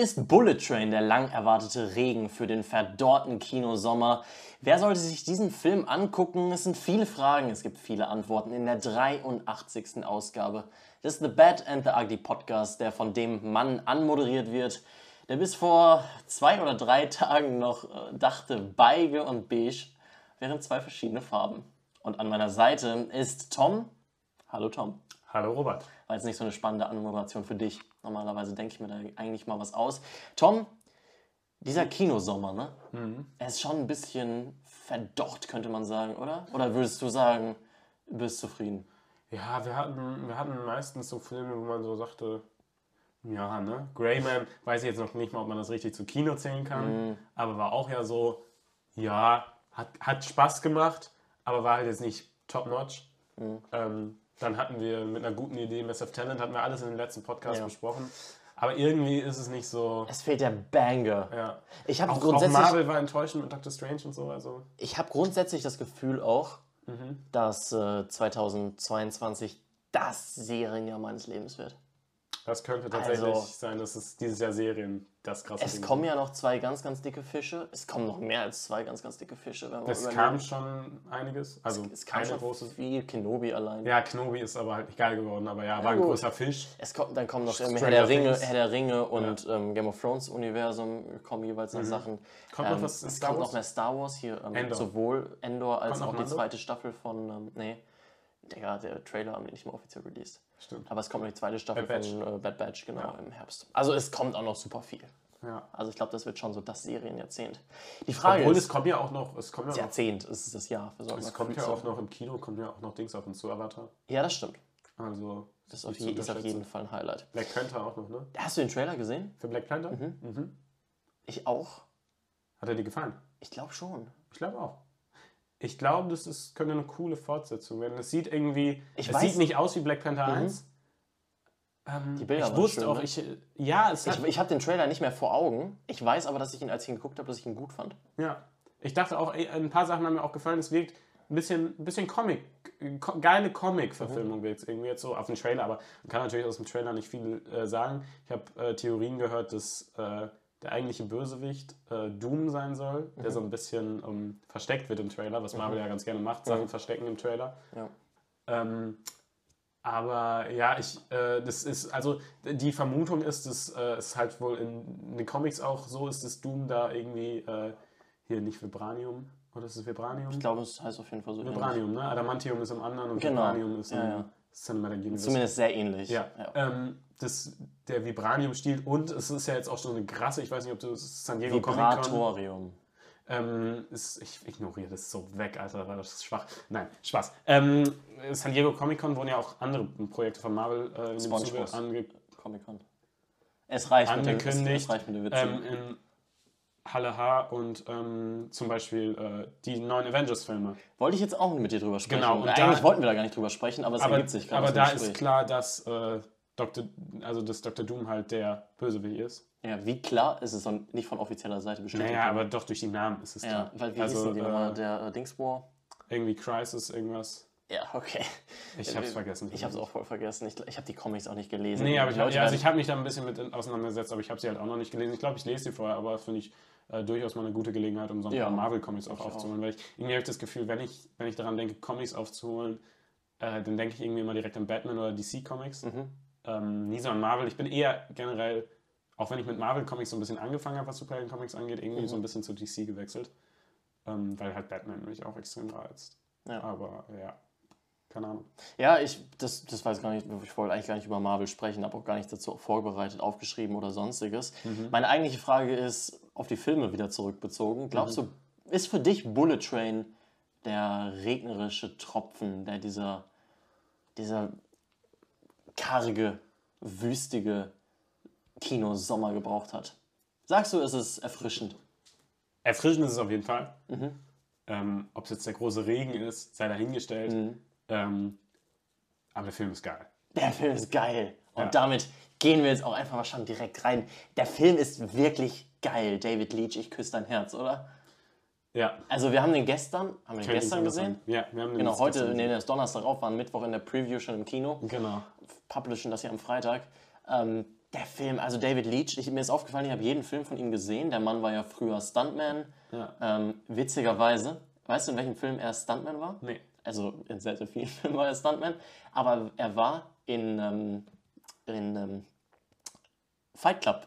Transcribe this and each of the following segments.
ist Bullet Train der lang erwartete Regen für den verdorrten Kinosommer. Wer sollte sich diesen Film angucken? Es sind viele Fragen, es gibt viele Antworten in der 83. Ausgabe des The Bad and the Ugly Podcast, der von dem Mann anmoderiert wird, der bis vor zwei oder drei Tagen noch äh, dachte, Beige und Beige wären zwei verschiedene Farben. Und an meiner Seite ist Tom. Hallo Tom. Hallo Robert. War jetzt nicht so eine spannende Anmoderation für dich. Normalerweise denke ich mir da eigentlich mal was aus. Tom, dieser Kinosommer, ne? Mhm. Er ist schon ein bisschen verdocht, könnte man sagen, oder? Oder würdest du sagen, du bist zufrieden? Ja, wir hatten, wir hatten meistens so Filme, wo man so sagte, ja, ne? Greyman, weiß ich jetzt noch nicht mal, ob man das richtig zu Kino zählen kann, mhm. aber war auch ja so, ja, hat, hat Spaß gemacht, aber war halt jetzt nicht top-notch. Mhm. Ähm, dann hatten wir mit einer guten Idee Massive Talent, hatten wir alles in den letzten Podcast ja. besprochen. Aber irgendwie ist es nicht so. Es fehlt der Banger. Ja. Ich auch, grundsätzlich, auch Marvel war enttäuschend mit Doctor Strange und so. Also. Ich habe grundsätzlich das Gefühl auch, mhm. dass äh, 2022 das Serienjahr meines Lebens wird. Das könnte tatsächlich also, sein, dass es dieses Jahr Serien das krasse Es Ding kommen ja noch zwei ganz, ganz dicke Fische. Es kommen noch mehr als zwei ganz, ganz dicke Fische. Wenn es kam schon einiges. Also es, es kam schon große viel. Kenobi allein. Ja, Kenobi ist aber halt nicht geil geworden. Aber ja, war ein gut. großer Fisch. Es kommt, dann kommen noch Herr der, Ringe, Herr der Ringe und ähm, Game of Thrones Universum kommen jeweils noch mhm. Sachen. Kommt ähm, noch was Es kommt noch mehr Star Wars hier. Ähm, Endor. Sowohl Endor als auch die zweite Staffel von... Ähm, nee. Digga, der Trailer haben die nicht mal offiziell released. Stimmt. Aber es kommt noch die zweite Staffel Bad von äh, Bad Batch, genau, ja. im Herbst. Also es kommt auch noch super viel. Ja. Also ich glaube, das wird schon so das Serienjahrzehnt. Die Frage Obwohl, ist, es kommt ja auch noch... Es kommt ja Jahrzehnt ist das Jahr. Für es kommt ja auch noch im Kino, kommt ja auch noch Dings auf uns zu, Avatar. Ja, das stimmt. Also... Das ist auf, je, ist auf jeden Fall ein Highlight. Black Panther auch noch, ne? Hast du den Trailer gesehen? Für Black Panther? Mhm. mhm. Ich auch. Hat er dir gefallen? Ich glaube schon. Ich glaube auch. Ich glaube, das ist, könnte eine coole Fortsetzung werden. Es sieht irgendwie, ich es weiß, sieht nicht aus wie Black Panther Mhm. 1. Ähm, Die Bilder ich waren wusste schön, auch, ne? ich, ja, es hat, Ich, ich habe den Trailer nicht mehr vor Augen. Ich weiß aber, dass ich ihn, als ich ihn geguckt habe, dass ich ihn gut fand. ja. Ich dachte auch, ey, ein paar Sachen haben mir auch gefallen. Es wirkt ein bisschen, ein bisschen Comic, ko geile Comic-Verfilmung wirkt es irgendwie jetzt so auf den Trailer, aber man kann natürlich aus dem Trailer nicht viel äh, sagen. Ich habe äh, Theorien gehört, dass äh, der eigentliche Bösewicht äh, Doom sein soll, der so ein bisschen ähm, versteckt wird im Trailer, was Marvel ja ganz gerne macht, Sachen verstecken im Trailer. Ja. Ähm, aber ja, ich, äh, das ist, also die Vermutung ist, dass äh, es halt wohl in, den Comics auch so ist, dass Doom da irgendwie, äh, hier nicht Vibranium, oder ist es Vibranium? Ich glaube, es heißt auf jeden Fall so. Vibranium, ne? Adamantium ist im anderen und Genau. Vibranium ist im Ja, ja. Cinematic Universe. Zumindest sehr ähnlich. Ja, Ähm, das, der Vibranium stiehlt und es ist ja jetzt auch schon eine krasse, ich weiß nicht, ob du San Diego Comic Con. Vibratorium. Ähm, ist, ich ignoriere das so weg, Alter, weil das ist schwach. Nein, Spaß. Ähm, San Diego Comic Con wurden ja auch andere Projekte von Marvel äh, in dem Zuge ange Comic-Con. Es reicht mit den, es, angekündigt. es reicht mit Witzen. ähm, Halle H und ähm, zum Beispiel äh, die neuen Avengers-Filme. Wollte ich jetzt auch mit dir drüber sprechen. Genau, und da- eigentlich wollten wir da gar nicht drüber sprechen, aber es Aber, ergibt sich gerade. aber da Gespräch. ist klar, dass, äh, Dr., also dass Dr. Doom halt der Bösewicht ist. Ja, wie klar ist es nicht von offizieller Seite bestätigt? Naja, aber doch durch die Namen ist es Ja, klar. weil wie also, hießen die nochmal? äh, Der äh, Dingsbohr? irgendwie Crisis, irgendwas. Ja, okay. Ich hab's vergessen. Ich hab's auch voll vergessen. Ich, ich habe die Comics auch nicht gelesen. Nee, aber ich, Leute ja, also ich habe mich da ein bisschen mit auseinandergesetzt, aber ich habe sie halt auch noch nicht gelesen. Ich glaube, ich lese sie vorher, aber finde ich äh, durchaus mal eine gute Gelegenheit, um so ein Ja. paar Marvel-Comics auch Ich auch. aufzuholen. Weil ich irgendwie habe ich das Gefühl, wenn ich, wenn ich daran denke, Comics aufzuholen, äh, dann denke ich irgendwie immer direkt an Batman oder DC-Comics. Mhm. Ähm, nie so an Marvel. Ich bin eher generell, auch wenn ich mit Marvel-Comics so ein bisschen angefangen habe, was Superhelden-Comics angeht, irgendwie Mhm. so ein bisschen zu DC gewechselt. Ähm, weil halt Batman mich auch extrem reizt. Ja. Aber ja, keine Ahnung. Ja, ich, das, das weiß gar nicht, ich wollte eigentlich gar nicht über Marvel sprechen, habe auch gar nichts dazu vorbereitet, aufgeschrieben oder sonstiges. Mhm. Meine eigentliche Frage ist auf die Filme wieder zurückbezogen. Glaubst Mhm. du, ist für dich Bullet Train der regnerische Tropfen, der dieser, dieser karge, wüstige Kinosommer gebraucht hat? Sagst du, ist es erfrischend? Erfrischend ist es auf jeden Fall. Mhm. Ähm, Ob es jetzt der große Regen ist, sei dahingestellt. Mhm. Ähm, aber der Film ist geil. Der Film ist geil. Und Ja. damit gehen wir jetzt auch einfach mal schon direkt rein. Der Film ist wirklich geil. David Leach, ich küsse dein Herz, oder? Ja. Also wir haben den gestern, haben wir den gestern gesehen? Ja, wir haben den Genau, heute, gestern nee, das ist Donnerstag auf, waren Mittwoch in der Preview schon im Kino. Genau. Publishen das hier am Freitag. Ähm, Der Film, also David Leach, ich, mir ist aufgefallen, ich habe jeden Film von ihm gesehen. Der Mann war ja früher Stuntman. Ja. Ähm, witzigerweise, weißt du, in welchem Film er Stuntman war? Nee. Also in sehr, sehr vielen Filmen war er Stuntman. Aber er war in, ähm, in ähm, Fight Club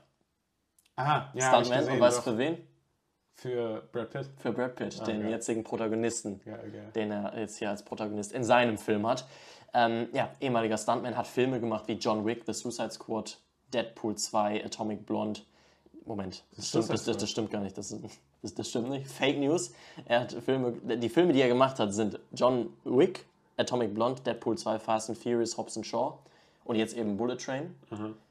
Aha, ja, Stuntman. gesehen, Und weißt du für wen? Für Brad Pitt. Für Brad Pitt, den geil. jetzigen Protagonisten, Ja, geil. den er jetzt hier als Protagonist in seinem Film hat. Ähm, ja, ehemaliger Stuntman, hat Filme gemacht wie John Wick, The Suicide Squad, Deadpool 2, Atomic Blonde. Moment, das stimmt, das, das, das stimmt gar nicht. Das, das, das stimmt nicht. Fake News. Er hat Filme, die Filme, die er gemacht hat, sind John Wick, Atomic Blonde, Deadpool 2, Fast and Furious, Hobbs and Shaw und jetzt eben Bullet Train.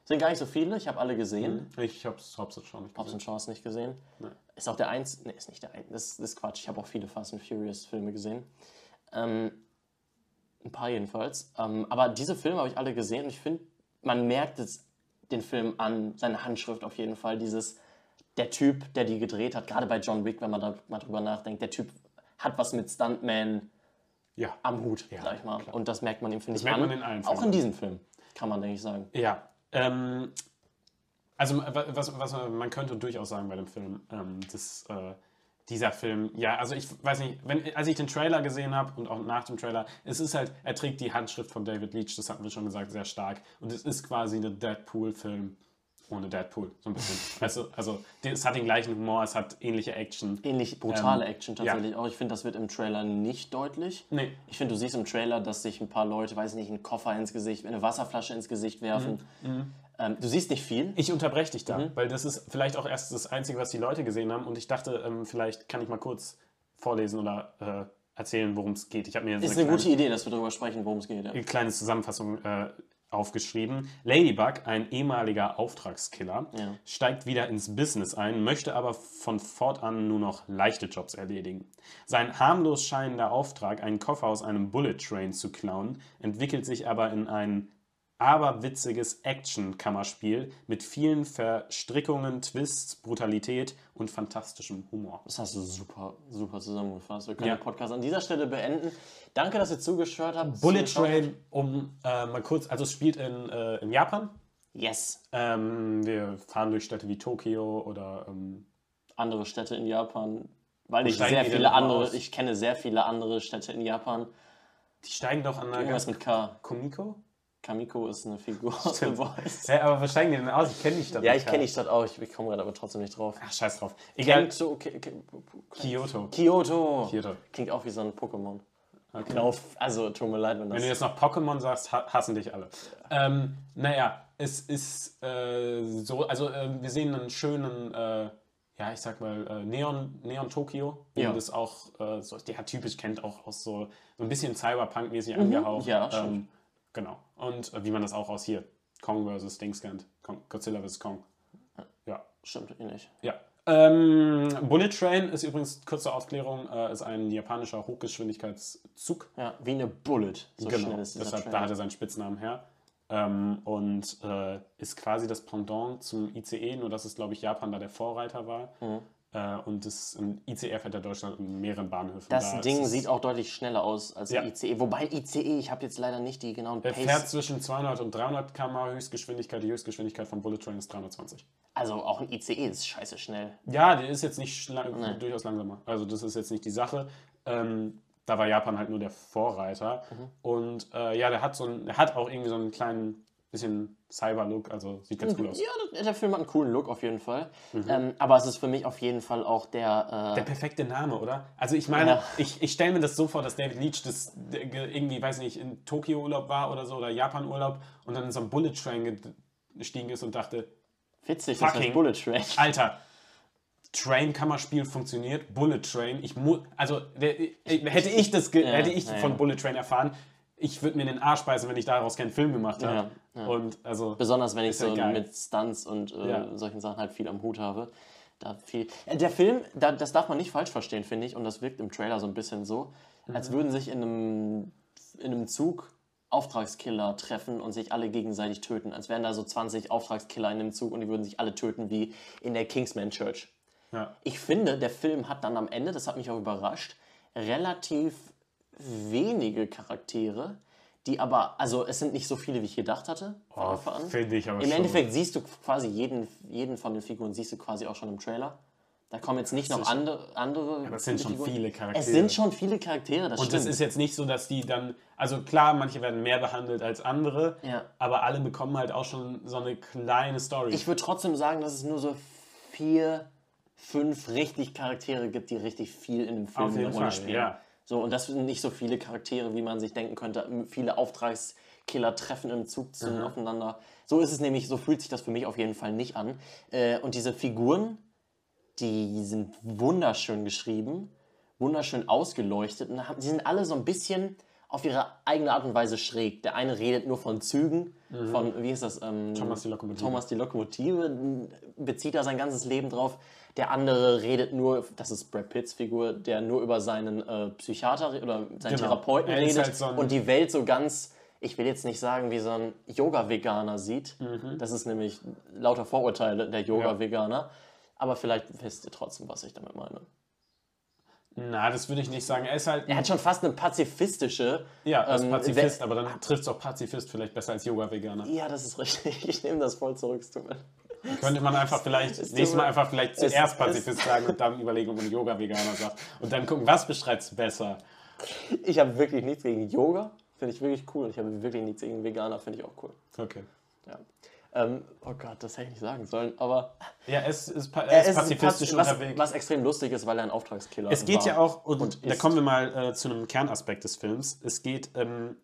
Sind gar nicht so viele, ich habe alle gesehen. Ich hab's, hab's jetzt schon nicht Hobbs gesehen. and Shaw nicht gesehen. Ist auch der eins. Ne, ist nicht der eins. Das, das ist Quatsch. Ich habe auch viele Fast and Furious Filme gesehen. Ähm, ein paar jedenfalls. Ähm, aber diese Filme habe ich alle gesehen und ich finde, man merkt es den Film an, seine Handschrift auf jeden Fall. Dieses, der Typ, der die gedreht hat, gerade bei John Wick, wenn man da mal drüber nachdenkt, der Typ hat was mit Stuntman Ja. am Hut, Ja, sag ich mal. klar. Und das merkt man ihm, finde ich, merkt an. man in allen auch Filmen. in diesem Film, kann man, denke ich, sagen. Ja. Ähm, also wa- was, was man könnte durchaus sagen bei dem Film, ähm, dass äh, dieser Film, ja, also ich weiß nicht, wenn, als ich den Trailer gesehen habe und auch nach dem Trailer, es ist halt, er trägt die Handschrift von David Leach, das hatten wir schon gesagt, sehr stark. Und es ist quasi ein Deadpool-Film ohne Deadpool, so ein bisschen. also, also es hat den gleichen Humor, es hat ähnliche Action. Ähnlich brutale Ähm, Action tatsächlich auch. Ich finde, das wird im Trailer nicht deutlich. Nee. Ich finde, du siehst im Trailer, dass sich ein paar Leute, weiß ich nicht, einen Koffer ins Gesicht, eine Wasserflasche ins Gesicht werfen. Mhm. Ähm, du siehst nicht viel. Ich unterbreche dich da, weil das ist vielleicht auch erst das Einzige, was die Leute gesehen haben. Und ich dachte, ähm, vielleicht kann ich mal kurz vorlesen oder äh, erzählen, worum es geht. Ich habe mir Ist eine eine kleine, gute Idee, dass wir darüber sprechen, worum es geht. Ja. eine kleine Zusammenfassung äh, aufgeschrieben. Ladybug, ein ehemaliger Auftragskiller, Ja. steigt wieder ins Business ein, möchte aber von fortan nur noch leichte Jobs erledigen. Sein harmlos scheinender Auftrag, einen Koffer aus einem Bullet Train zu klauen, entwickelt sich aber in ein aberwitziges Action-Kammerspiel mit vielen Verstrickungen, Twists, Brutalität und fantastischem Humor. Das hast du super, super zusammengefasst. Wir können Ja. den Podcast an dieser Stelle beenden. Danke, dass ihr zugeschaut habt. Bullet. Train, um äh, mal kurz, also es spielt in, äh, in Japan. Yes. Ähm, wir fahren durch Städte wie Tokio oder ähm, Andere Städte in Japan. Weil ich sehr viele andere, aus? ich kenne sehr viele andere Städte in Japan. die steigen doch an der Irgendwas mit K. Komiko? Kamiko ist eine Figur aus The Voice. Ja, aber was steigen die denn aus? Ich kenne die Stadt. Ja, ich kenne die Stadt auch. Ich, ich komme gerade aber trotzdem nicht drauf. Ach, scheiß drauf. Egal. Kento, Kyoto. Kyoto. Kyoto. Klingt auch wie so ein Pokémon. Okay. Genau, also tut mir leid, wenn Wenn du das. jetzt noch Pokémon sagst, ha hassen dich alle. Ähm, naja, es ist äh, so, also äh, wir sehen einen schönen, äh, ja, ich sag mal, äh, Neon, Neon Tokio. Ja. man das auch, äh, so, ja, typisch kennt, auch aus so, so ein bisschen Cyberpunk-mäßig angehaucht. Mhm. ja, stimmt. ähm, Genau. Und äh, wie man das auch aus hier, Kong vs. Dings kennt. Kong, Godzilla vs. Kong. Ja. Stimmt nicht. Ja. Ähm, Bullet Train ist übrigens, kurze Aufklärung, äh, ist ein japanischer Hochgeschwindigkeitszug. Ja, wie eine Bullet. So genau, schnell ist dieser deshalb, Train. da hat er seinen Spitznamen her. Ähm, und äh, ist quasi das Pendant zum ICE, nur dass es, glaube ich, Japan da der Vorreiter war. Mhm. Äh, und das ein ICE fährt ja Deutschland in mehreren Bahnhöfen. Das Da Ding sieht auch deutlich schneller aus als Ja. ICE. Wobei ICE, ich habe jetzt leider nicht die genauen Er Pace. fährt zwischen 200 und 300 km/h Höchstgeschwindigkeit. Die Höchstgeschwindigkeit von Bullet Train ist 320. Also auch ein ICE ist scheiße schnell. Ja, der ist jetzt nicht schla- durchaus langsamer. Also das ist jetzt nicht die Sache. Ähm, da war Japan halt nur der Vorreiter. Mhm. Und äh, ja, der hat so ein, der hat auch irgendwie so einen kleinen bisschen Cyber-Look, also sieht ganz cool aus. Ja, der, der Film hat einen coolen Look auf jeden Fall. Mhm. Ähm, aber es ist für mich auf jeden Fall auch der. Der Äh, perfekte Name, oder? Also ich meine, Ja. ich, ich stelle mir das so vor, dass David Leach das der ge- irgendwie, weiß nicht, in Tokio-Urlaub war oder so oder Japan-Urlaub und dann in so einen Bullet Train gestiegen ist und dachte, witzig, das fucking- heißt Bullet Train. Alter, Train-Kammerspiel funktioniert, Bullet Train. Ich muss, also der, ich, hätte ich das, Ja, hätte ich ja, von. Bullet Train erfahren, ich würde mir in den Arsch beißen, wenn ich daraus keinen Film gemacht habe. Ja, ja. Und also Besonders wenn ich ja so geil. mit Stunts und äh, Ja. solchen Sachen halt viel am Hut habe. Da viel. Ja, Der Film, da, das darf man nicht falsch verstehen, finde ich, und das wirkt im Trailer so ein bisschen so, Mhm. als würden sich in einem, in einem Zug Auftragskiller treffen und sich alle gegenseitig töten. Als wären da so 20 Auftragskiller in einem Zug und die würden sich alle töten wie in der Kingsman Church. ja. Ich finde, der Film hat dann am Ende, das hat mich auch überrascht, relativ wenige Charaktere, die aber, also es sind nicht so viele, wie ich gedacht hatte. Oh, finde ich aber Im schon. Endeffekt siehst du quasi jeden, jeden von den Figuren siehst du quasi auch schon im Trailer. Da kommen jetzt nicht noch andere, andere das sind schon Figuren. viele Charaktere. Es sind schon viele Charaktere, das Und stimmt. es ist jetzt nicht so, dass die dann, also klar, manche werden mehr behandelt als andere, Ja. aber alle bekommen halt auch schon so eine kleine Story. ich würde trotzdem sagen, dass es nur so vier, fünf richtig Charaktere gibt, die richtig viel in dem Film eine Rolle spielen. ja. So, und das sind nicht so viele Charaktere, wie man sich denken könnte. Viele Auftragskiller treffen im Zug zu Mhm. aufeinander. So ist es nämlich, so fühlt sich das für mich auf jeden Fall nicht an. Äh, und diese Figuren, die sind wunderschön geschrieben, wunderschön ausgeleuchtet und haben- die sind alle so ein bisschen auf ihre eigene Art und Weise schräg. Der eine redet nur von Zügen, von, wie ist das? Ähm, Mhm. Thomas die Lokomotive. Thomas die Lokomotive bezieht da sein ganzes Leben drauf. Der andere redet nur, das ist Brad Pitts Figur, der nur über seinen äh, Psychiater oder seinen Genau. Therapeuten Er redet halt so und die Welt so ganz, ich will jetzt nicht sagen, wie so ein Yoga-Veganer sieht. Das ist nämlich lauter Vorurteile der Yoga-Veganer. Aber vielleicht wisst ihr trotzdem, was ich damit meine. Na, das würde ich nicht sagen. Er ist halt, Er hat schon fast eine pazifistische. ja, ist ähm, Pazifist, aber dann trifft es auch Pazifist vielleicht besser als Yoga-Veganer. Ja, das ist richtig. Ich nehme das voll zurück. es tut mir- Könnte man einfach vielleicht, nächstes Mal einfach vielleicht es- zuerst es- Pazifist sagen und dann überlegen, ob man Yoga-Veganer sagt. Und dann gucken, was beschreibst du besser? Ich habe wirklich nichts gegen Yoga. Finde ich wirklich cool. Und ich habe wirklich nichts gegen Veganer. Finde ich auch cool. Okay. Ja. Ähm, oh Gott, das hätte ich nicht sagen sollen. Aber Ja, es ist, pa- er ist pazifistisch was, unterwegs. was extrem lustig ist, weil er ein Auftragskiller Es geht ja auch, und, und da ist. kommen wir mal äh, zu einem Kernaspekt des Films. Es geht, ähm,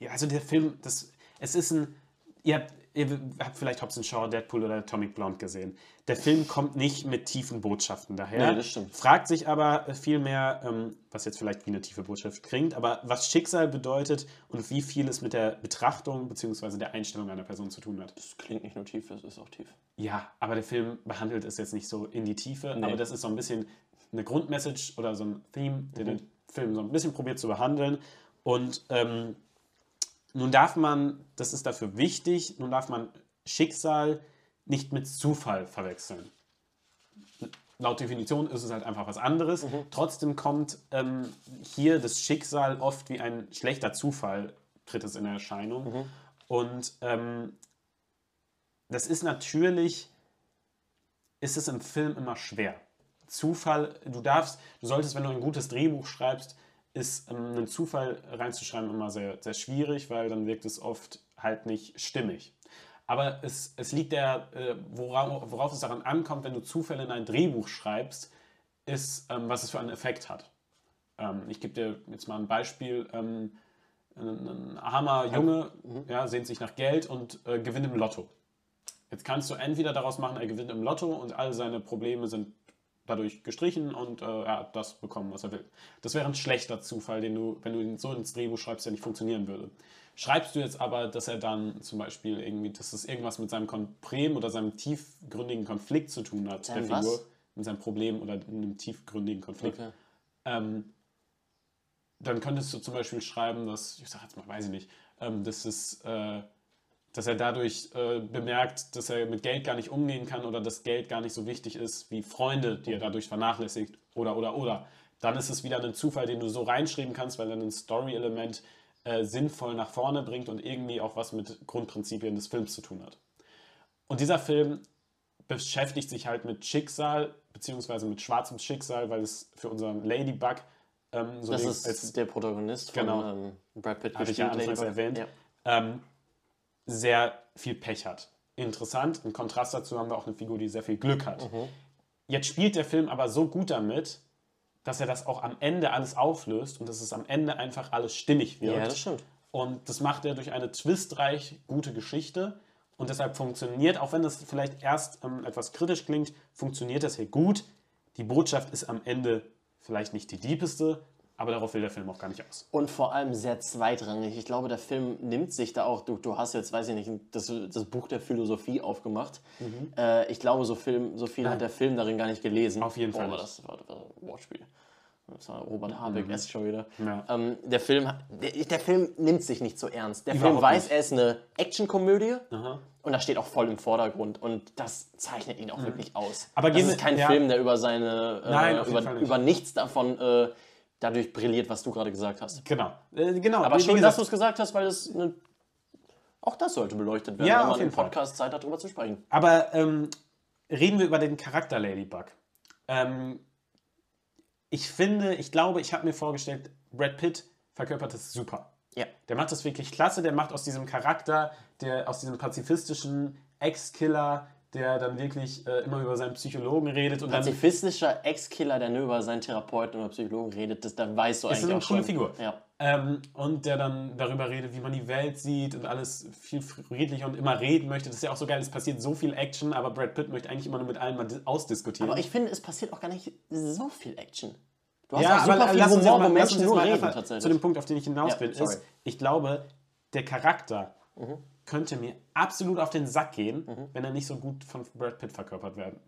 ja, also der Film, das, es ist ein, ihr habt, ihr habt vielleicht Hobbs Shaw, Deadpool oder Atomic Blonde gesehen. Der Film kommt nicht mit tiefen Botschaften daher. Nee, das stimmt. Fragt sich aber vielmehr, ähm, was jetzt vielleicht wie eine tiefe Botschaft klingt, aber was Schicksal bedeutet und wie viel es mit der Betrachtung bzw. der Einstellung einer Person zu tun hat. Das klingt nicht nur tief, das ist auch tief. Ja, aber der Film behandelt es jetzt nicht so in die Tiefe, aber das ist so ein bisschen eine Grundmessage oder so ein Theme, der den Film so ein bisschen probiert zu behandeln. Und ähm, nun darf man, das ist dafür wichtig, nun darf man Schicksal nicht mit Zufall verwechseln. Laut Definition ist es halt einfach was anderes. Trotzdem kommt ähm, hier das Schicksal oft wie ein schlechter Zufall, tritt es in Erscheinung. Und ähm, das ist natürlich, ist es im Film immer schwer. Zufall, du darfst, du solltest, wenn du ein gutes Drehbuch schreibst, ist ähm, einen Zufall reinzuschreiben immer sehr, sehr schwierig, weil dann wirkt es oft halt nicht stimmig. Aber es, es liegt der, äh, worauf, worauf es daran ankommt, wenn du Zufälle in ein Drehbuch schreibst, ist, ähm, was es für einen Effekt hat. Ähm, ich gebe dir jetzt mal ein Beispiel. Ähm, ein, ein armer Junge ja, sehnt sich nach Geld und äh, gewinnt im Lotto. Jetzt kannst du entweder daraus machen, er gewinnt im Lotto und all seine Probleme sind dadurch gestrichen und äh, er hat das bekommen, was er will. Das wäre ein schlechter Zufall, den du, wenn du ihn so ins Drehbuch schreibst, der nicht funktionieren würde. Schreibst du jetzt aber, dass er dann zum Beispiel irgendwie, dass es irgendwas mit seinem Problem oder seinem tiefgründigen Konflikt zu tun hat, Seinem der Figur, was? mit seinem Problem oder einem tiefgründigen Konflikt, Okay. ähm, dann könntest du zum Beispiel schreiben, dass, ich sag jetzt mal, weiß ich nicht, ähm, dass, es, äh, dass er dadurch äh, bemerkt, dass er mit Geld gar nicht umgehen kann oder dass Geld gar nicht so wichtig ist wie Freunde, die er dadurch vernachlässigt oder, oder, oder. Dann ist es wieder ein Zufall, den du so reinschreiben kannst, weil er ein Story-Element äh, sinnvoll nach vorne bringt und irgendwie auch was mit Grundprinzipien des Films zu tun hat. Und dieser Film beschäftigt sich halt mit Schicksal, beziehungsweise mit schwarzem Schicksal, weil es für unseren Ladybug ähm, so Das ist der Protagonist von Genau. ähm, Brad Pitt Hatte ich ja anfangs Ladybug. erwähnt. Ja. ähm, sehr viel Pech hat. Interessant, im Kontrast dazu haben wir auch eine Figur, die sehr viel Glück hat. Mhm. Jetzt spielt der Film aber so gut damit, dass er das auch am Ende alles auflöst und dass es am Ende einfach alles stimmig wird. ja, das stimmt. Und das macht er durch eine twistreich gute Geschichte. Und deshalb funktioniert, auch wenn das vielleicht erst ähm, etwas kritisch klingt, funktioniert das hier gut. Die Botschaft ist am Ende vielleicht nicht die diepeste, aber darauf will der Film auch gar nicht aus. Und vor allem sehr zweitrangig. Ich glaube, der Film nimmt sich da auch, du, du hast jetzt, weiß ich nicht, das, das Buch der Philosophie aufgemacht. Äh, ich glaube, so, Film, so viel hat der Film darin gar nicht gelesen. Mhm. Auf jeden Fall Boah, war nicht. das war, war ein Wortspiel. Das war Robert Habeck erst schon wieder. Mhm. Ja. Ähm, der, Film, der, der Film nimmt sich nicht so ernst. Der Überhaupt Film weiß, nicht. er ist eine Actionkomödie und das steht auch voll im Vordergrund und das zeichnet ihn auch wirklich aus. Mhm. Aber das ist kein ja. Film, der über seine äh, Nein, über, nicht. über nichts davon äh, dadurch brilliert, was du gerade gesagt hast. Genau. Äh, genau. Aber schön, dass du es gesagt hast, weil das eine, auch das sollte beleuchtet werden, Ja, wenn man im jeden Fall. Podcast Zeit hat, darüber zu sprechen. Aber ähm, reden wir über den Charakter Ladybug. Ähm, ich finde, ich glaube, ich habe mir vorgestellt, Brad Pitt verkörpert es super. Ja. Der macht das wirklich klasse, der macht aus diesem Charakter, der aus diesem pazifistischen Ex-Killer, der dann wirklich äh, immer über seinen Psychologen redet und dann Pazifistischer Ex-Killer, der nur über seinen Therapeuten oder Psychologen redet, das, dann weißt du Ist eigentlich eine auch coole schon. Figur. Ja. Ähm, und der dann darüber redet, wie man die Welt sieht und alles viel friedlicher und immer reden möchte. Das ist ja auch so geil, es passiert so viel Action, aber Brad Pitt möchte eigentlich immer nur mit allen mal dis- ausdiskutieren. Aber ich finde, es passiert auch gar nicht so viel Action. Du hast ja, auch super aber viel Humor, wo mal, uns Menschen nur reden tatsächlich. zu dem Punkt, auf den ich hinaus Ja, will, sorry. ist, ich glaube, der Charakter Mhm. Könnte mir absolut auf den Sack gehen, wenn er nicht so gut von Brad Pitt verkörpert werden,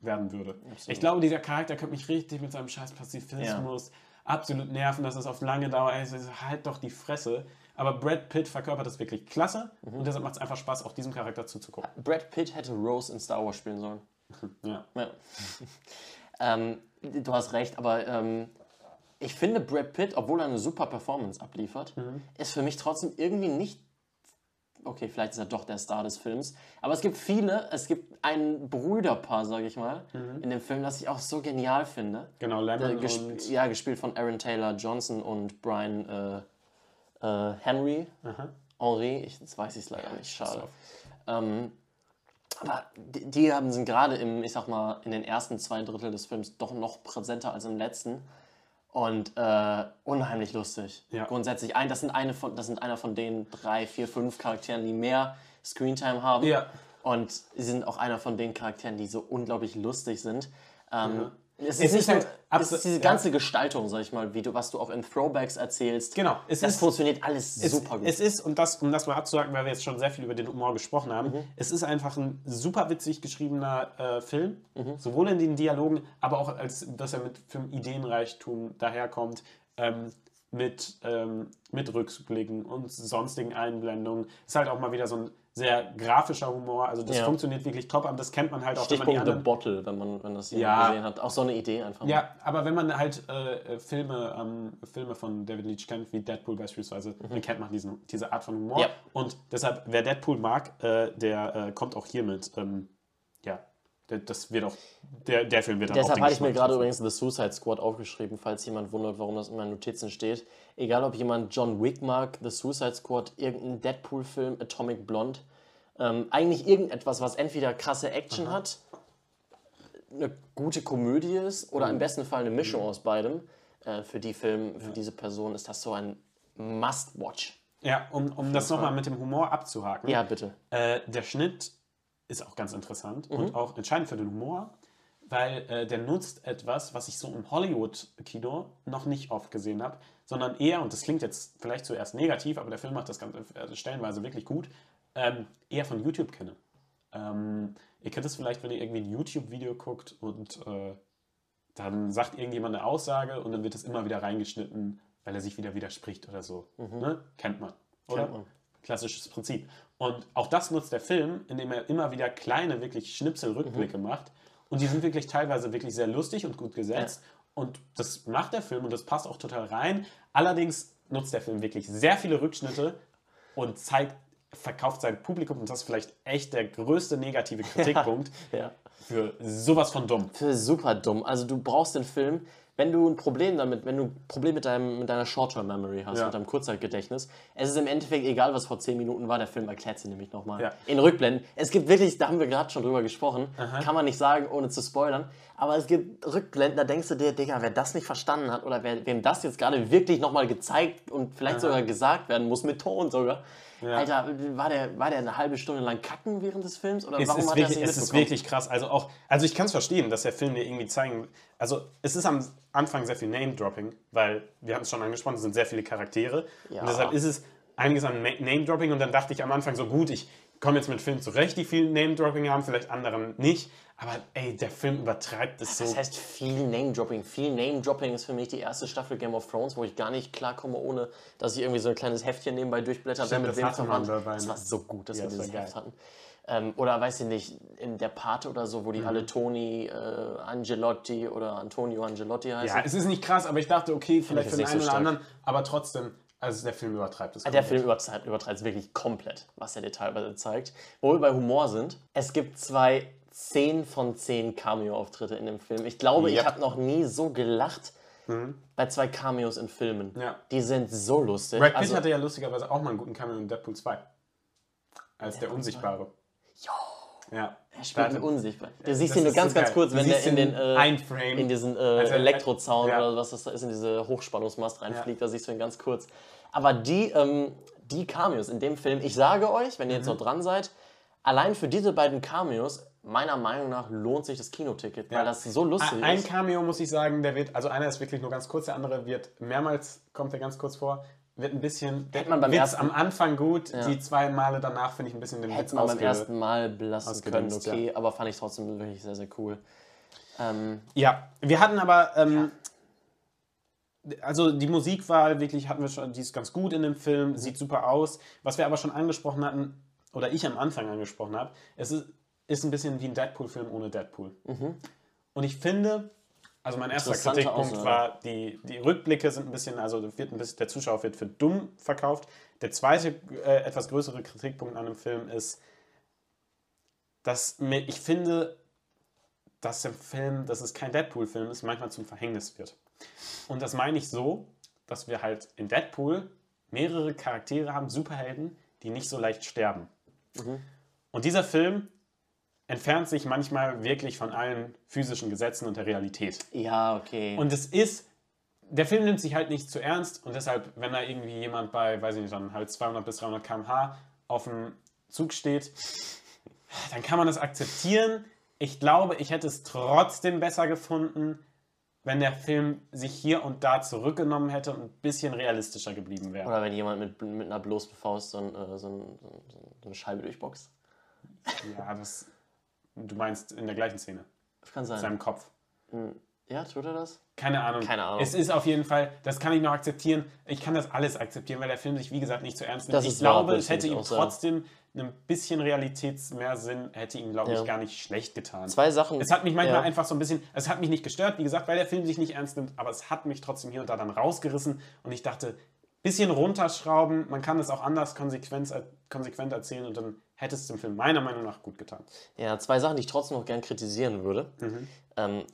werden würde. Ich glaube, dieser Charakter könnte mich richtig mit seinem scheiß Pazifismus absolut nerven, dass es auf lange Dauer ist. Halt doch die Fresse. Aber Brad Pitt verkörpert das wirklich klasse Mhm. und deshalb macht es einfach Spaß, auch diesem Charakter zuzugucken. Brad Pitt hätte Rose in Star Wars spielen sollen. Ja. Ja. ähm, du hast recht, aber ähm, ich finde Brad Pitt, obwohl er eine super Performance abliefert, Mhm. ist für mich trotzdem irgendwie nicht. Okay, vielleicht ist er doch der Star des Films. Aber es gibt viele, es gibt ein Brüderpaar, sage ich mal, in dem Film, das ich auch so genial finde. Genau, Lemon gesp und... ja, gespielt von Aaron Taylor Johnson und Brian äh, äh, Henry. Henri, ich, jetzt weiß ich es leider nicht, schade. Ähm, aber die, die haben, sind gerade im, ich sag mal, in den ersten zwei Drittel des Films doch noch präsenter als im letzten. Und äh, unheimlich lustig. Ja. Grundsätzlich, ein, das, sind eine von, das sind einer von den drei, vier, fünf Charakteren, die mehr Screentime haben. Ja. Und sie sind auch einer von den Charakteren, die so unglaublich lustig sind. Ähm, es, Es ist ist nicht halt nur, es ist diese ja. ganze Gestaltung, sag ich mal, wie du, was du auch in Throwbacks erzählst. Genau, es das ist- funktioniert alles Es, super gut. es ist, und das, um das mal abzusagen, weil wir jetzt schon sehr viel über den Humor gesprochen haben, Mhm. es ist einfach ein super witzig geschriebener äh, Film, Mhm. sowohl in den Dialogen, aber auch als dass er mit für Ideenreichtum daherkommt, ähm, mit, ähm, mit Rückblicken und sonstigen Einblendungen. Ist halt auch mal wieder so ein sehr grafischer Humor, also das Ja. funktioniert wirklich top, aber das kennt man halt auch, wenn man die Stichpunkt The anderen... Bottle, wenn man, wenn das Ja. gesehen hat. Auch so eine Idee einfach. mal. Ja, aber wenn man halt äh, Filme, ähm, Filme von David Leitch kennt, wie Deadpool beispielsweise, dann kennt man diesen, diese Art von Humor. Mhm. Ja. Und deshalb, wer Deadpool mag, äh, der äh, kommt auch hier mit. Ähm, ja, das wird auch, der, der Film wird dann Deshalb hatte ich mir gerade übrigens The Suicide Squad aufgeschrieben, falls jemand wundert, warum das in meinen Notizen steht. Egal, ob jemand John Wick mag, The Suicide Squad, irgendein Deadpool-Film, Atomic Blonde, ähm, eigentlich irgendetwas, was entweder krasse Action hat, eine gute Komödie ist oder Mhm. im besten Fall eine Mischung aus beidem. Äh, für die Film, für diese Person ist das so ein Must-Watch. Ja, um, um das nochmal mit dem Humor abzuhaken. Ja, bitte. Äh, der Schnitt ist auch ganz interessant Mhm. und auch entscheidend für den Humor, weil äh, der nutzt etwas, was ich so im Hollywood-Kino noch nicht oft gesehen habe, sondern eher, und das klingt jetzt vielleicht zuerst negativ, aber der Film macht das Ganze also stellenweise wirklich gut, ähm, eher von YouTube kenne. Ähm, ihr kennt es vielleicht, wenn ihr irgendwie ein YouTube-Video guckt und äh, dann sagt irgendjemand eine Aussage und dann wird es immer wieder reingeschnitten, weil er sich wieder widerspricht oder so. Ne? Kennt man. Oder? Mhm. Kennt man. Klassisches Prinzip. Und auch das nutzt der Film, indem er immer wieder kleine, wirklich Schnipsel-Rückblicke Mhm. macht. Und die sind wirklich teilweise wirklich sehr lustig und gut gesetzt. Und das macht der Film und das passt auch total rein. Allerdings nutzt der Film wirklich sehr viele Rückschnitte und zeigt, verkauft sein Publikum, und das ist vielleicht echt der größte negative Kritikpunkt, Ja. für sowas von dumm. Für super dumm. Also du brauchst den Film, wenn du ein Problem damit, wenn du ein Problem mit, deinem, mit deiner Short-Term-Memory hast, Ja. mit deinem Kurzzeitgedächtnis, es ist im Endeffekt egal, was vor 10 Minuten war, der Film erklärt sie nämlich nochmal. Ja. In Rückblenden. Es gibt wirklich, da haben wir gerade schon drüber gesprochen, kann man nicht sagen, ohne zu spoilern, aber es gibt Rückblenden, da denkst du dir, Digga, wer das nicht verstanden hat oder wer, wem das jetzt gerade wirklich nochmal gezeigt und vielleicht sogar gesagt werden muss, mit Ton sogar. Alter, war der, war der eine halbe Stunde lang kacken während des Films? Oder Es, warum ist hat es wirklich, nicht es ist wirklich krass. Also auch, also ich kann es verstehen, dass der Film dir irgendwie zeigen. Also es ist am Anfang sehr viel Name-Dropping, weil wir haben es schon angesprochen, es sind sehr viele Charaktere. Ja. Und deshalb ist es einiges an Name-Dropping und dann dachte ich am Anfang so, gut, ich komme jetzt mit Filmen zurecht, die viel Name-Dropping haben, vielleicht anderen nicht. Aber ey, der Film übertreibt es so. Das heißt viel Name-Dropping. Viel Name-Dropping ist für mich die erste Staffel Game of Thrones, wo ich gar nicht klarkomme, ohne dass ich irgendwie so ein kleines Heftchen nebenbei durchblätter, wer Stimmt, mit das wem verwandt. Das war so gut, dass Ja, wir dieses. Heft hatten. Ähm, oder weiß ich nicht, in der Pate oder so, wo Mhm. die alle Toni äh, Angelotti oder Antonio Angelotti heißen. Ja, es ist nicht krass, aber ich dachte, okay, vielleicht ich für den einen so oder anderen, aber trotzdem, also der Film übertreibt es. Der komplett. Film übertreibt, übertreibt es wirklich komplett, was er dir teilweise zeigt. Wo wir bei Humor sind, es gibt zwei 10 von 10 Cameo-Auftritte in dem Film. Ich glaube, ich Yep. habe noch nie so gelacht bei zwei Cameos in Filmen. Ja. Die sind so lustig. Brad Pitt Also- hatte ja lustigerweise auch mal einen guten Cameo in Deadpool 2. Als der Unsichtbare. Ja. Er spielt mir unsichtbar. Du siehst ihn nur ganz, so ganz kurz, wenn der siehst in den äh, ein Frame. in diesen äh, Also, Elektrozaun ja. oder was das da ist, in diese Hochspannungsmast reinfliegt, da siehst du ihn ganz kurz. Aber die, ähm, die Cameos in dem Film, ich sage euch, wenn ihr jetzt Mhm. noch dran seid, allein für diese beiden Cameos, meiner Meinung nach, lohnt sich das Kinoticket, weil Ja. das so lustig Ein ist. Cameo muss ich sagen, der wird, also einer ist wirklich nur ganz kurz, der andere wird mehrmals, kommt er ganz kurz vor, wird ein bisschen, Hätte man beim wird's ersten- am Anfang gut, die zwei Male danach finde ich ein bisschen den Hätte Witz man beim ersten Mal belassen können, okay, aber fand ich trotzdem wirklich sehr, sehr cool. Ähm, Ja, wir hatten aber, ähm, also die Musikwahl wirklich hatten wir schon, die ist ganz gut in dem Film, Mhm. sieht super aus. Was wir aber schon angesprochen hatten, oder ich am Anfang angesprochen habe, es ist, ist ein bisschen wie ein Deadpool-Film ohne Deadpool. Und ich finde, also mein erster Mhm. Kritikpunkt Aussage. war, die, die Rückblicke sind ein bisschen, also wird ein bisschen, der Zuschauer wird für dumm verkauft. Der zweite, äh, etwas größere Kritikpunkt an dem Film ist, dass mir, ich finde, dass der Film, dass es kein Deadpool-Film ist, manchmal zum Verhängnis wird. Und das meine ich so, dass wir halt in Deadpool mehrere Charaktere haben, Superhelden, die nicht so leicht sterben. Und dieser Film entfernt sich manchmal wirklich von allen physischen Gesetzen und der Realität. ja, okay. Und es ist, der Film nimmt sich halt nicht zu ernst und deshalb, wenn da irgendwie jemand bei, weiß ich nicht, dann halt 200 bis 300 km/h auf dem Zug steht, dann kann man das akzeptieren. Ich glaube, ich hätte es trotzdem besser gefunden, wenn der Film sich hier und da zurückgenommen hätte und ein bisschen realistischer geblieben wäre. Oder wenn jemand mit, mit einer bloßen Faust so, ein, äh, so, ein, so, ein- so eine Scheibe durchboxt. Ja, das. Du meinst in der gleichen Szene, Das kann in sein. seinem Kopf. Ja, tut er das? Keine Ahnung. Keine Ahnung. Es ist auf jeden Fall, das kann ich noch akzeptieren. Ich kann das alles akzeptieren, weil der Film sich, wie gesagt, nicht zu ernst nimmt. Das ich glaube, es hätte ihm trotzdem ein bisschen Realitäts mehr Sinn, hätte ihm, glaube Ja. ich, gar nicht schlecht getan. Zwei Sachen. Es hat mich manchmal ja. einfach so ein bisschen, es hat mich nicht gestört, wie gesagt, weil der Film sich nicht ernst nimmt, aber es hat mich trotzdem hier und da dann rausgerissen und ich dachte, bisschen runterschrauben, man kann es auch anders konsequent, konsequent erzählen und dann hätte es dem Film meiner Meinung nach gut getan. Ja, zwei Sachen, die ich trotzdem noch gern kritisieren würde. Mhm. Ähm,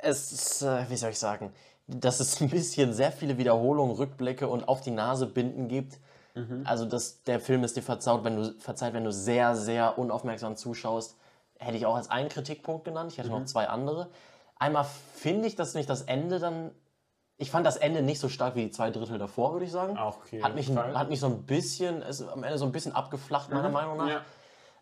es ist, äh, wie soll ich sagen, dass es ein bisschen sehr viele Wiederholungen, Rückblicke und auf die Nase binden gibt. Mhm. Also, dass der Film ist dir verzaut, wenn du, verzeiht, wenn du sehr, sehr unaufmerksam zuschaust. Hätte ich auch als einen Kritikpunkt genannt. Ich hätte Mhm. noch zwei andere. Einmal finde ich, dass nicht das Ende dann. Ich fand das Ende nicht so stark wie die zwei Drittel davor, würde ich sagen. Auch okay, Hat mich, Fall. hat mich so ein bisschen, ist am Ende so ein bisschen abgeflacht, meiner Meinung nach. Ja,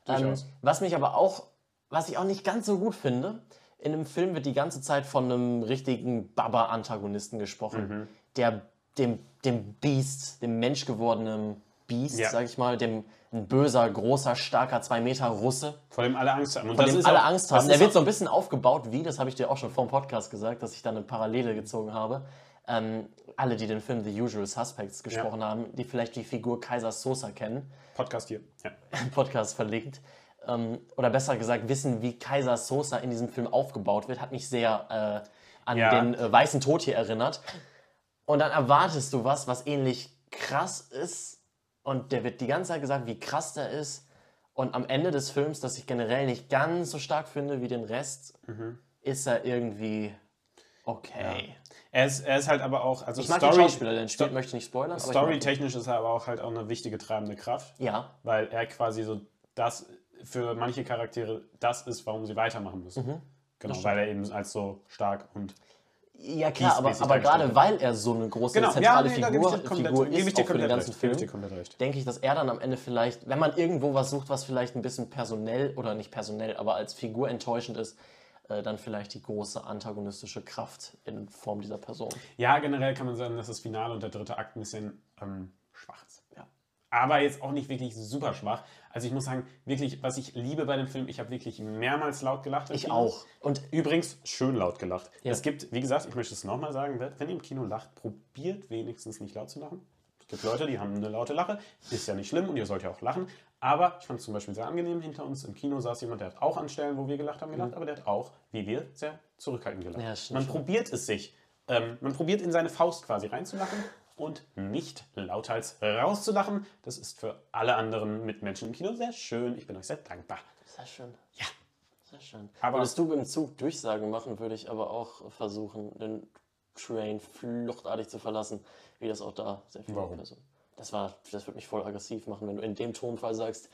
Ähm, was mich aber auch, was ich auch nicht ganz so gut finde, in dem Film wird die ganze Zeit von einem richtigen Baba-Antagonisten gesprochen, Mhm. der dem, dem Beast, dem menschgewordenen Beast, Ja. sag ich mal, dem ein böser, großer, starker, zwei Meter Russe, Vor dem alle Angst haben. Und von dem ist alle auch- Angst haben. Ist wird so ein bisschen aufgebaut, wie, das habe ich dir auch schon vor dem Podcast gesagt, dass ich da eine Parallele gezogen habe. Ähm, alle, die den Film The Usual Suspects gesprochen haben, die vielleicht die Figur Kaiser Sosa kennen, Podcast hier. Ja. Podcast verlinkt. Ähm, oder besser gesagt, wissen, wie Kaiser Sosa in diesem Film aufgebaut wird, hat mich sehr äh, an Ja. den äh, weißen Tod hier erinnert. Und dann erwartest du was, was ähnlich krass ist. Und der wird die ganze Zeit gesagt, wie krass der ist. Und am Ende des Films, das ich generell nicht ganz so stark finde wie den Rest, Mhm. ist er irgendwie okay. Er, ist, er ist halt aber auch, also Ich mag den Schauspieler, den spielt, möchte ich nicht spoilern. Storytechnisch ist er aber auch halt auch eine wichtige treibende Kraft, Ja, weil er quasi so das für manche Charaktere das ist, warum sie weitermachen müssen. Mhm. Genau, weil er eben als so stark und Ja, klar, aber, aber gerade weil er so eine große Genau, ja, zentrale nee, da gebe Figur, ich komplett- Figur ich ist dir auch für den ganzen recht, ich Film, denke ich, dass er dann am Ende vielleicht, wenn man irgendwo was sucht, was vielleicht ein bisschen personell oder nicht personell, aber als Figur enttäuschend ist, äh, dann vielleicht die große antagonistische Kraft in Form dieser Person. Ja, generell kann man sagen, dass das Finale und der dritte Akt ein bisschen ähm, schwach ist. Ja. Aber jetzt auch nicht wirklich super schwach. Also ich muss sagen, wirklich, was ich liebe bei dem Film, ich habe wirklich mehrmals laut gelacht. Ich Kino. auch. Und Übrigens, schön laut gelacht. Ja. Es gibt, wie gesagt, ich möchte es nochmal sagen, wenn ihr im Kino lacht, probiert wenigstens nicht laut zu lachen. Es gibt Leute, die haben eine laute Lache. Ist ja nicht schlimm und ihr sollt ja auch lachen. Aber ich fand es zum Beispiel sehr angenehm. Hinter uns im Kino saß jemand, der hat auch an Stellen, wo wir gelacht haben, gelacht, aber der hat auch, wie wir, sehr zurückhaltend gelacht. Mhm. Ja, man schon. probiert es sich. Ähm, man probiert in seine Faust quasi reinzulachen und nicht lauthals rauszulachen. Das ist für alle anderen Mitmenschen im Kino sehr schön. Ich bin euch sehr dankbar. Sehr schön. Ja. Sehr schön. Aber- Würdest du im Zug Durchsagen machen, würde ich aber auch versuchen, den Train fluchtartig zu verlassen, wie das auch da sehr viele Warum? Personen. Das war, das würde mich voll aggressiv machen, wenn du in dem Tonfall sagst,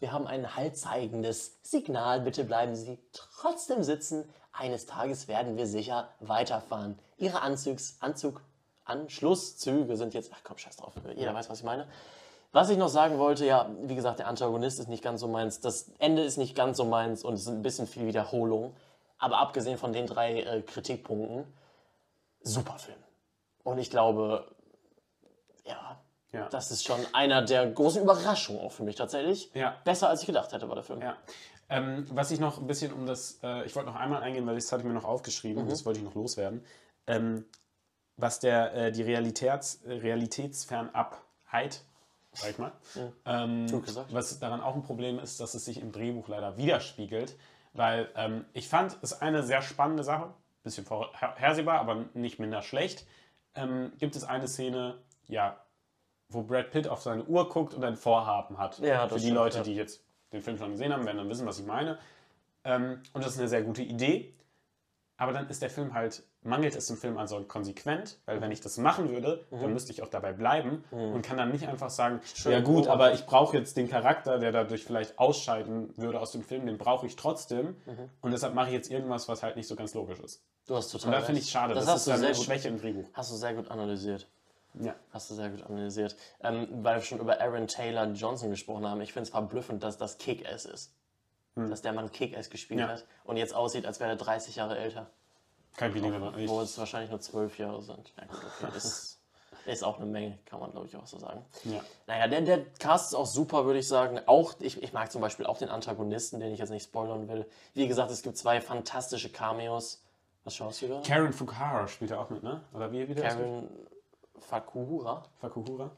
wir haben ein haltzeigendes Signal, bitte bleiben Sie trotzdem sitzen. Eines Tages werden wir sicher weiterfahren. Ihre Anzugs, Anzug, Anschlusszüge sind jetzt, ach komm, scheiß drauf, jeder weiß, was ich meine. Was ich noch sagen wollte, ja, wie gesagt, der Antagonist ist nicht ganz so meins, das Ende ist nicht ganz so meins und es sind ein bisschen viel Wiederholung. Aber abgesehen von den drei äh, Kritikpunkten, super Film. Und ich glaube, ja, Ja. das ist schon einer der großen Überraschungen auch für mich tatsächlich. Ja. Besser als ich gedacht hätte war der Film. Ja. Ähm, was ich noch ein bisschen um das, äh, ich wollte noch einmal eingehen, weil das hatte ich mir noch aufgeschrieben und das wollte ich noch loswerden. Ähm, was der, äh, die Realitäts, äh, Realitätsfernabheit, sag ich mal, ähm, Gut gesagt. was daran auch ein Problem ist, dass es sich im Drehbuch leider widerspiegelt, weil ähm, ich fand, es ist eine sehr spannende Sache, bisschen vorhersehbar, aber nicht minder schlecht. Ähm, gibt es eine Szene, ja, wo Brad Pitt auf seine Uhr guckt und ein Vorhaben hat. Ja, Für die stimmt, Leute, ja. die jetzt den Film schon gesehen haben, werden dann wissen, was ich meine. Ähm, und das ist eine sehr gute Idee. Aber dann ist der Film halt, mangelt es dem Film an so konsequent, weil wenn ich das machen würde, Mhm. dann müsste ich auch dabei bleiben und kann dann nicht einfach sagen, ja gut, beobachtet. aber ich brauche jetzt den Charakter, der dadurch vielleicht ausscheiden würde aus dem Film, den brauche ich trotzdem. Mhm. Und deshalb mache ich jetzt irgendwas, was halt nicht so ganz logisch ist. Du hast total Und da finde ich schade. Das, Das, ist dann sehr eine gut, Schwäche im Drehbuch. hast du sehr gut analysiert. Ja. Hast du sehr gut analysiert. Ähm, weil wir schon über Aaron Taylor Johnson gesprochen haben. Ich finde es verblüffend, dass das Kick-Ass ist. Dass der Mann Kick-Ass gespielt Hm. Ja. hat und jetzt aussieht, als wäre er 30 Jahre älter. Kein Video mehr. Ich, Wo es wahrscheinlich nur 12 Jahre sind. Ja, gut, okay. Ist, ist auch eine Menge, kann man glaube ich auch so sagen. ja. Naja, der, der Cast ist auch super, würde ich sagen. Auch, ich, ich mag zum Beispiel auch den Antagonisten, den ich jetzt nicht spoilern will. Wie gesagt, es gibt zwei fantastische Cameos. Was schaust du da? Karen Fukuhara spielt da auch mit, ne? Oder wie wieder? Karen Fakuhura? Fukuhara?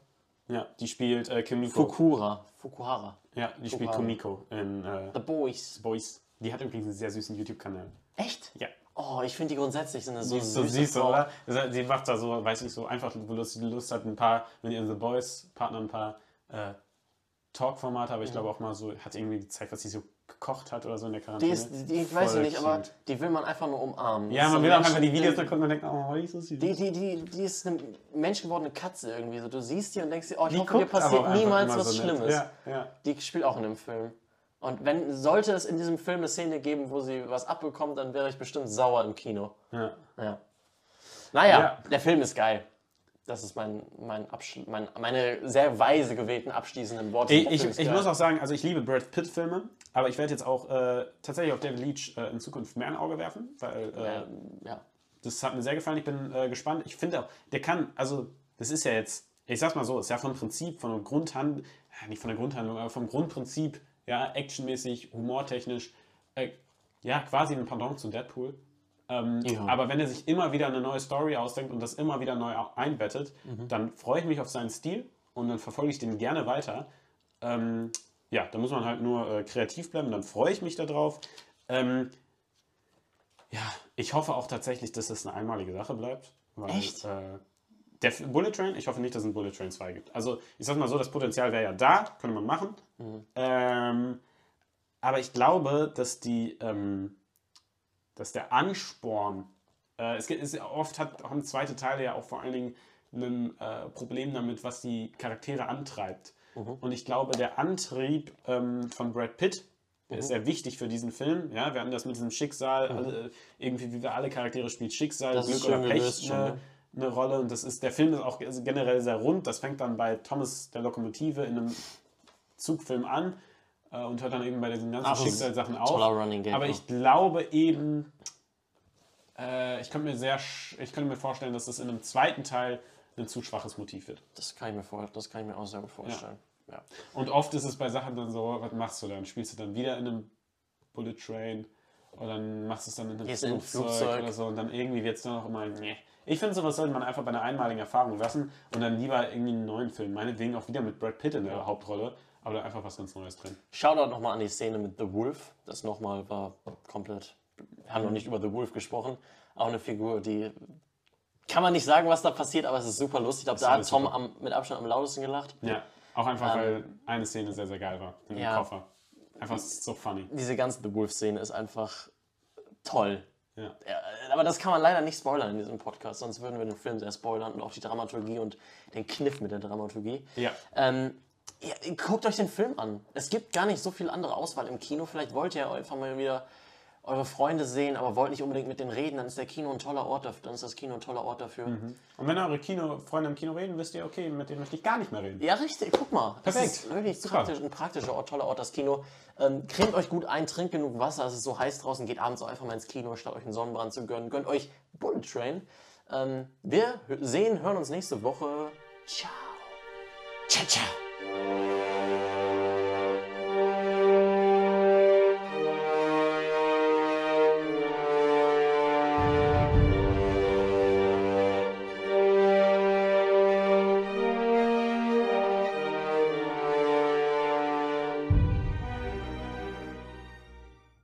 Ja, die spielt äh, Kimiko. Fukura. Fukuhara. ja, die spielt Fukuhara. Kumiko in äh, The Boys. Boys. Die hat übrigens einen sehr süßen YouTube-Kanal. Echt? Ja. Oh, ich finde die grundsätzlich sind eine so Die süß, Frau. oder? Das- Die macht da so, weiß ich so, einfach, wo Lust, die Lust hat, ein paar, mit ihren The Boys-Partnern ein paar äh, Talk-Formate, aber ich glaube auch mal so, hat irgendwie gezeigt, was sie so gekocht hat oder so in der Die Quarantäne. ist, die, die ich weiß Voll nicht, aber die will man einfach nur umarmen. Ja, Das man will auch einfach die Videos gucken und denkt, oh, die ist so süß. Die, die, die, die ist eine menschgewordene Katze irgendwie. So, du siehst die und denkst dir, oh, ich Die hoffe, dir passiert niemals was so. Schlimmes. Ja, ja. Die spielt auch in dem Film. Und wenn sollte es in diesem Film eine Szene geben, wo sie was abbekommt, dann wäre ich bestimmt sauer im Kino. ja. Ja. Naja, Ja. der Film ist geil. Das ist mein, mein, mein meine sehr weise gewählten abschließenden Worte. Ich, ich, ich muss auch sagen, also ich liebe Brad Pitt-Filme, aber ich werde jetzt auch äh, tatsächlich auf David Leach äh, in Zukunft mehr ein Auge werfen, weil äh, Ähm, ja. das hat mir sehr gefallen. Ich bin äh, gespannt. Ich finde auch, der kann, also das ist ja jetzt, ich sag's mal so, ist ja vom Prinzip, von der Grundhandlung, ja, nicht von der Grundhandlung, aber vom Grundprinzip, ja, actionmäßig, humortechnisch, äh, ja, quasi ein Pendant zu Deadpool. Ähm, Ja. Aber wenn er sich immer wieder eine neue Story ausdenkt und das immer wieder neu einbettet, Mhm. dann freue ich mich auf seinen Stil und dann verfolge ich den gerne weiter. Ähm, ja, da muss man halt nur äh, kreativ bleiben, dann freue ich mich darauf. Ähm, ja, ich hoffe auch tatsächlich, dass das eine einmalige Sache bleibt. Weil, Echt? Äh, der Bullet Train, ich hoffe nicht, dass es einen Bullet Train 2 gibt. Also, ich sag mal so, das Potenzial wäre ja da, könnte man machen. Ähm, aber ich glaube, dass die, ähm, dass der Ansporn, äh, es gibt, es, oft hat, haben zweite Teile ja auch vor allen Dingen ein äh, Problem damit, was die Charaktere antreibt. Und ich glaube, der Antrieb ähm, von Brad Pitt, der ist sehr wichtig für diesen Film. Ja, wir hatten das mit diesem Schicksal, alle, irgendwie wie wir alle Charaktere spielt Schicksal, Das Glück oder Pech gelöst eine, ne? Eine Rolle. Und das ist, der Film ist auch generell sehr rund. Das fängt dann bei Thomas der Lokomotive in einem Zugfilm an äh, und hört dann eben bei diesen ganzen Ach, Schicksalssachen auf. Aber ich glaube eben, äh, ich könnte mir sehr, ich könnte mir vorstellen, dass das in einem zweiten Teil ein zu schwaches Motiv wird. Das kann ich mir, vor, das kann ich mir auch sehr gut vorstellen. Ja. Und oft ist es bei Sachen dann so, was machst du dann? Spielst du dann wieder in einem Bullet Train? Oder dann machst du es dann in einem Flugzeug, Flugzeug. oder so und dann irgendwie wird es dann auch immer, nee. Ich finde, sowas sollte man einfach bei einer einmaligen Erfahrung lassen und dann lieber irgendwie einen neuen Film. Meinetwegen auch wieder mit Brad Pitt in der Hauptrolle, aber da einfach was ganz Neues drin. Shoutout nochmal an die Szene mit The Wolf. Das nochmal war komplett. Wir haben noch nicht über The Wolf gesprochen. Auch eine Figur, die. Kann man nicht sagen, was da passiert, aber es ist super lustig. Ich glaube, da hat Tom am, mit Abstand am lautesten gelacht. Ja, auch einfach, weil eine Szene sehr, sehr geil war. In dem Ähm, Ja. Koffer. Einfach so funny. Diese ganze The Wolf-Szene ist einfach toll. Ja. Ja, aber das kann man leider nicht spoilern in diesem Podcast, sonst würden wir den Film sehr spoilern und auch die Dramaturgie und den Kniff mit der Dramaturgie. Ja. Ähm, ja, guckt euch den Film an. Es gibt gar nicht so viel andere Auswahl im Kino. Vielleicht wollt ihr einfach mal wieder eure Freunde sehen, aber wollt nicht unbedingt mit denen reden, dann ist der Kino ein toller Ort dafür. Dann ist das Kino ein toller Ort dafür. Und wenn eure Kino Freunde im Kino reden, wisst ihr, okay, mit denen möchte ich gar nicht mehr reden. Ja, richtig, guck mal. Das Perfekt. ist wirklich praktisch, ein praktischer Ort, toller Ort, das Kino. Ähm, cremt euch gut ein, trinkt genug Wasser, es ist so heiß draußen, geht abends auch einfach mal ins Kino, statt euch einen Sonnenbrand zu gönnen. Gönnt euch Bullet Train. Ähm, wir sehen, hören uns nächste Woche. Ciao. Ciao, ciao.